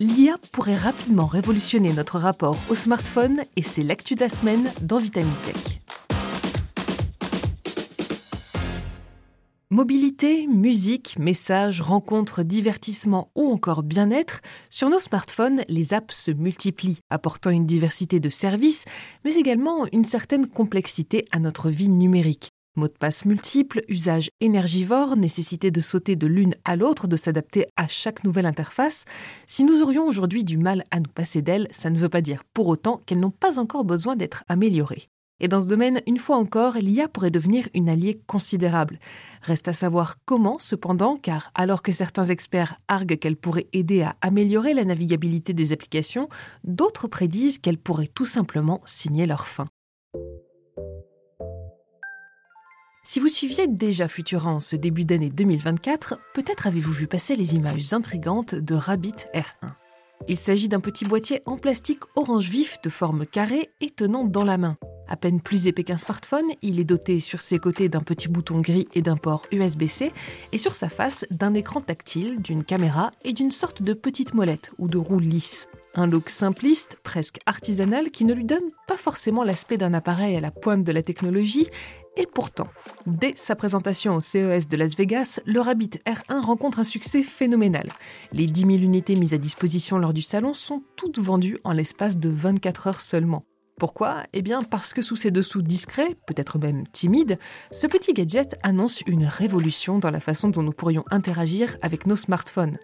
L'IA pourrait rapidement révolutionner notre rapport au smartphone et c'est l'actu de la semaine dans Vitamine Tech. Mobilité, musique, messages, rencontres, divertissement ou encore bien-être, sur nos smartphones, les apps se multiplient, apportant une diversité de services, mais également une certaine complexité à notre vie numérique. Mots de passe multiples, usage énergivore, nécessité de sauter de l'une à l'autre, de s'adapter à chaque nouvelle interface. Si nous aurions aujourd'hui du mal à nous passer d'elles, ça ne veut pas dire pour autant qu'elles n'ont pas encore besoin d'être améliorées. Et dans ce domaine, une fois encore, l'IA pourrait devenir une alliée considérable. Reste à savoir comment, cependant, car alors que certains experts arguent qu'elle pourrait aider à améliorer la navigabilité des applications, d'autres prédisent qu'elle pourrait tout simplement signer leur fin. Si vous suiviez déjà Futura en ce début d'année 2024, peut-être avez-vous vu passer les images intrigantes de Rabbit R1. Il s'agit d'un petit boîtier en plastique orange vif de forme carrée et tenant dans la main. À peine plus épais qu'un smartphone, il est doté sur ses côtés d'un petit bouton gris et d'un port USB-C, et sur sa face d'un écran tactile, d'une caméra et d'une sorte de petite molette ou de roue lisse. Un look simpliste, presque artisanal, qui ne lui donne pas forcément l'aspect d'un appareil à la pointe de la technologie, et pourtant, dès sa présentation au CES de Las Vegas, le Rabbit R1 rencontre un succès phénoménal. Les 10 000 unités mises à disposition lors du salon sont toutes vendues en l'espace de 24 heures seulement. Pourquoi? Eh bien parce que sous ses dessous discrets, peut-être même timides, ce petit gadget annonce une révolution dans la façon dont nous pourrions interagir avec nos smartphones.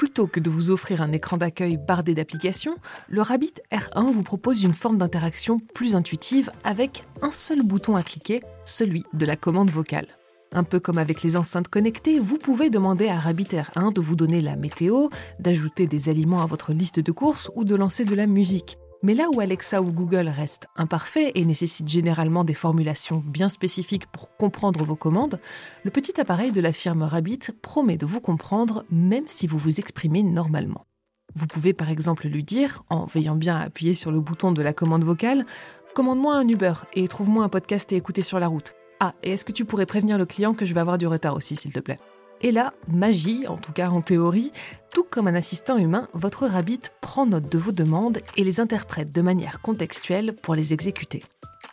Plutôt que de vous offrir un écran d'accueil bardé d'applications, le Rabbit R1 vous propose une forme d'interaction plus intuitive avec un seul bouton à cliquer, celui de la commande vocale. Un peu comme avec les enceintes connectées, vous pouvez demander à Rabbit R1 de vous donner la météo, d'ajouter des aliments à votre liste de courses ou de lancer de la musique. Mais là où Alexa ou Google restent imparfaits et nécessitent généralement des formulations bien spécifiques pour comprendre vos commandes, le petit appareil de la firme Rabbit promet de vous comprendre même si vous vous exprimez normalement. Vous pouvez par exemple lui dire, en veillant bien à appuyer sur le bouton de la commande vocale, Commande-moi un Uber et trouve-moi un podcast et écouter sur la route. Ah, et est-ce que tu pourrais prévenir le client que je vais avoir du retard aussi, s'il te plaît? Et là, magie, en tout cas en théorie, tout comme un assistant humain, votre Rabbit prend note de vos demandes et les interprète de manière contextuelle pour les exécuter.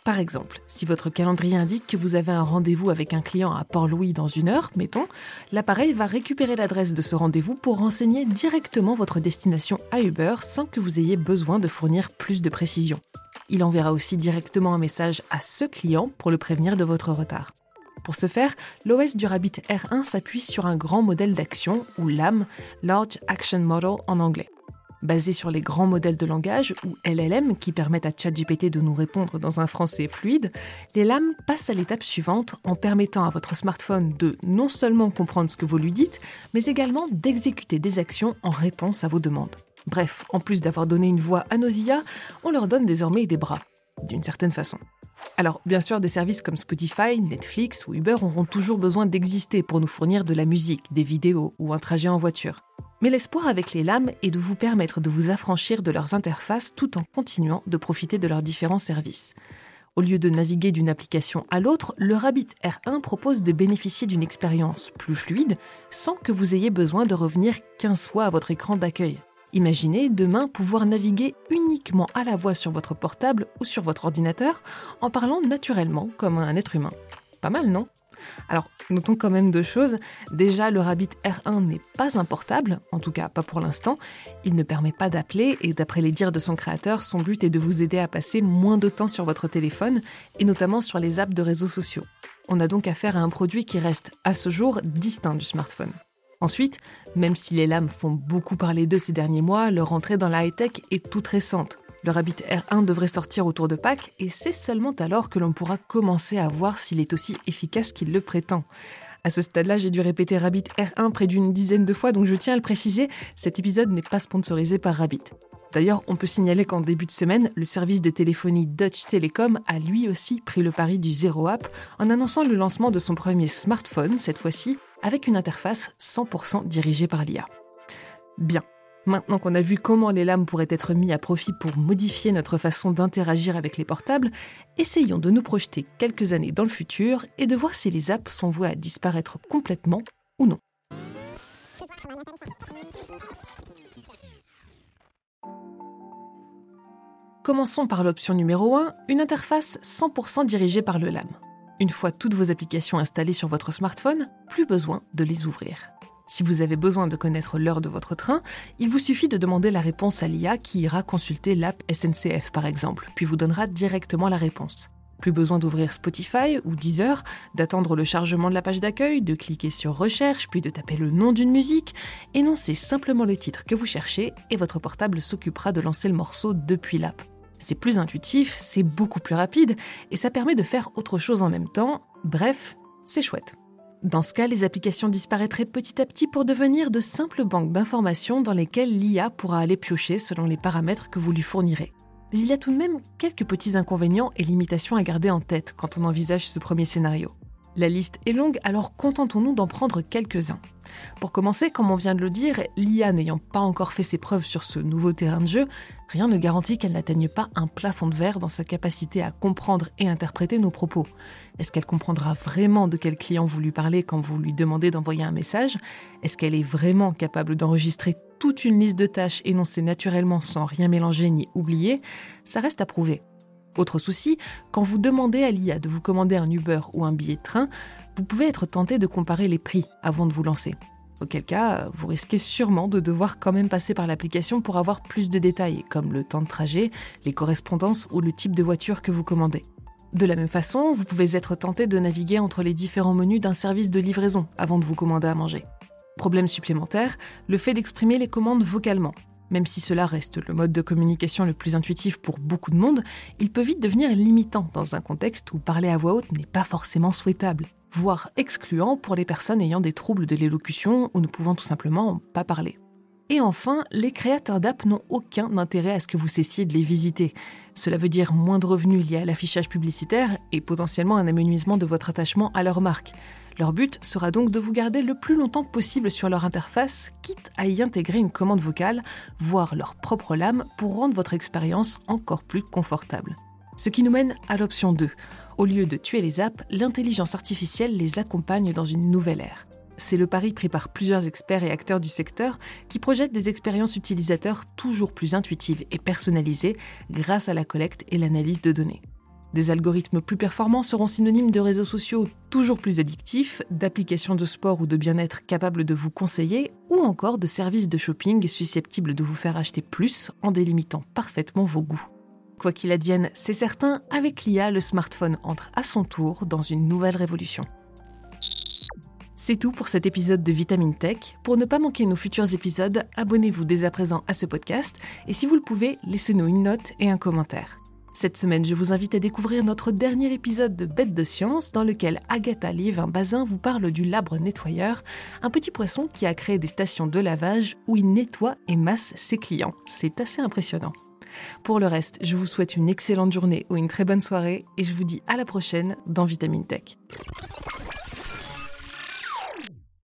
Par exemple, si votre calendrier indique que vous avez un rendez-vous avec un client à Port-Louis dans une heure, mettons, l'appareil va récupérer l'adresse de ce rendez-vous pour renseigner directement votre destination à Uber sans que vous ayez besoin de fournir plus de précision. Il enverra aussi directement un message à ce client pour le prévenir de votre retard. Pour ce faire, l'OS du Rabbit R1 s'appuie sur un grand modèle d'action, ou LAM, Large Action Model en anglais. Basé sur les grands modèles de langage, ou LLM, qui permettent à ChatGPT de nous répondre dans un français fluide, les LAM passent à l'étape suivante en permettant à votre smartphone de non seulement comprendre ce que vous lui dites, mais également d'exécuter des actions en réponse à vos demandes. Bref, en plus d'avoir donné une voix à nos IA, on leur donne désormais des bras, d'une certaine façon. Alors, bien sûr, des services comme Spotify, Netflix ou Uber auront toujours besoin d'exister pour nous fournir de la musique, des vidéos ou un trajet en voiture. Mais l'espoir avec les lames est de vous permettre de vous affranchir de leurs interfaces tout en continuant de profiter de leurs différents services. Au lieu de naviguer d'une application à l'autre, le Rabbit R1 propose de bénéficier d'une expérience plus fluide sans que vous ayez besoin de revenir 15 fois à votre écran d'accueil. Imaginez demain pouvoir naviguer uniquement à la voix sur votre portable ou sur votre ordinateur en parlant naturellement comme un être humain. Pas mal, non? Alors, notons quand même deux choses. Déjà, le Rabbit R1 n'est pas un portable, en tout cas pas pour l'instant. Il ne permet pas d'appeler et d'après les dires de son créateur, son but est de vous aider à passer moins de temps sur votre téléphone et notamment sur les apps de réseaux sociaux. On a donc affaire à un produit qui reste à ce jour distinct du smartphone. Ensuite, même si les lames font beaucoup parler d'eux ces derniers mois, leur entrée dans la high-tech est toute récente. Le Rabbit R1 devrait sortir autour de Pâques et c'est seulement alors que l'on pourra commencer à voir s'il est aussi efficace qu'il le prétend. À ce stade-là, j'ai dû répéter Rabbit R1 près d'une dizaine de fois, donc je tiens à le préciser, cet épisode n'est pas sponsorisé par Rabbit. D'ailleurs, on peut signaler qu'en début de semaine, le service de téléphonie Dutch Telecom a lui aussi pris le pari du zéro app en annonçant le lancement de son premier smartphone, cette fois-ci avec une interface 100% dirigée par l'IA. Bien, maintenant qu'on a vu comment les lames pourraient être mis à profit pour modifier notre façon d'interagir avec les portables, essayons de nous projeter quelques années dans le futur et de voir si les apps sont vouées à disparaître complètement ou non. Commençons par l'option numéro 1, une interface 100% dirigée par le LAM. Une fois toutes vos applications installées sur votre smartphone, plus besoin de les ouvrir. Si vous avez besoin de connaître l'heure de votre train, il vous suffit de demander la réponse à l'IA qui ira consulter l'app SNCF par exemple, puis vous donnera directement la réponse. Plus besoin d'ouvrir Spotify ou Deezer, d'attendre le chargement de la page d'accueil, de cliquer sur Recherche, puis de taper le nom d'une musique. Énoncez simplement le titre que vous cherchez et votre portable s'occupera de lancer le morceau depuis l'app. C'est plus intuitif, c'est beaucoup plus rapide et ça permet de faire autre chose en même temps. Bref, c'est chouette. Dans ce cas, les applications disparaîtraient petit à petit pour devenir de simples banques d'informations dans lesquelles l'IA pourra aller piocher selon les paramètres que vous lui fournirez. Mais il y a tout de même quelques petits inconvénients et limitations à garder en tête quand on envisage ce premier scénario. La liste est longue, alors contentons-nous d'en prendre quelques-uns. Pour commencer, comme on vient de le dire, l'IA n'ayant pas encore fait ses preuves sur ce nouveau terrain de jeu, rien ne garantit qu'elle n'atteigne pas un plafond de verre dans sa capacité à comprendre et interpréter nos propos. Est-ce qu'elle comprendra vraiment de quel client vous lui parlez quand vous lui demandez d'envoyer un message? Est-ce qu'elle est vraiment capable d'enregistrer toute une liste de tâches énoncées naturellement sans rien mélanger ni oublier? Ça reste à prouver. Autre souci, quand vous demandez à l'IA de vous commander un Uber ou un billet de train, vous pouvez être tenté de comparer les prix avant de vous lancer. Auquel cas, vous risquez sûrement de devoir quand même passer par l'application pour avoir plus de détails, comme le temps de trajet, les correspondances ou le type de voiture que vous commandez. De la même façon, vous pouvez être tenté de naviguer entre les différents menus d'un service de livraison avant de vous commander à manger. Problème supplémentaire, le fait d'exprimer les commandes vocalement. Même si cela reste le mode de communication le plus intuitif pour beaucoup de monde, il peut vite devenir limitant dans un contexte où parler à voix haute n'est pas forcément souhaitable, voire excluant pour les personnes ayant des troubles de l'élocution ou ne pouvant tout simplement pas parler. Et enfin, les créateurs d'app n'ont aucun intérêt à ce que vous cessiez de les visiter. Cela veut dire moins de revenus liés à l'affichage publicitaire et potentiellement un amenuisement de votre attachement à leur marque. Leur but sera donc de vous garder le plus longtemps possible sur leur interface, quitte à y intégrer une commande vocale, voire leur propre lame pour rendre votre expérience encore plus confortable. Ce qui nous mène à l'option 2. Au lieu de tuer les apps, l'intelligence artificielle les accompagne dans une nouvelle ère. C'est le pari pris par plusieurs experts et acteurs du secteur qui projettent des expériences utilisateurs toujours plus intuitives et personnalisées grâce à la collecte et l'analyse de données. Des algorithmes plus performants seront synonymes de réseaux sociaux toujours plus addictifs, d'applications de sport ou de bien-être capables de vous conseiller, ou encore de services de shopping susceptibles de vous faire acheter plus en délimitant parfaitement vos goûts. Quoi qu'il advienne, c'est certain, avec l'IA, le smartphone entre à son tour dans une nouvelle révolution. C'est tout pour cet épisode de Vitamine Tech. Pour ne pas manquer nos futurs épisodes, abonnez-vous dès à présent à ce podcast et si vous le pouvez, laissez-nous une note et un commentaire. Cette semaine, je vous invite à découvrir notre dernier épisode de Bête de science dans lequel Agatha Liv, un bazin, vous parle du labre nettoyeur, un petit poisson qui a créé des stations de lavage où il nettoie et masse ses clients. C'est assez impressionnant. Pour le reste, je vous souhaite une excellente journée ou une très bonne soirée et je vous dis à la prochaine dans Vitamine Tech.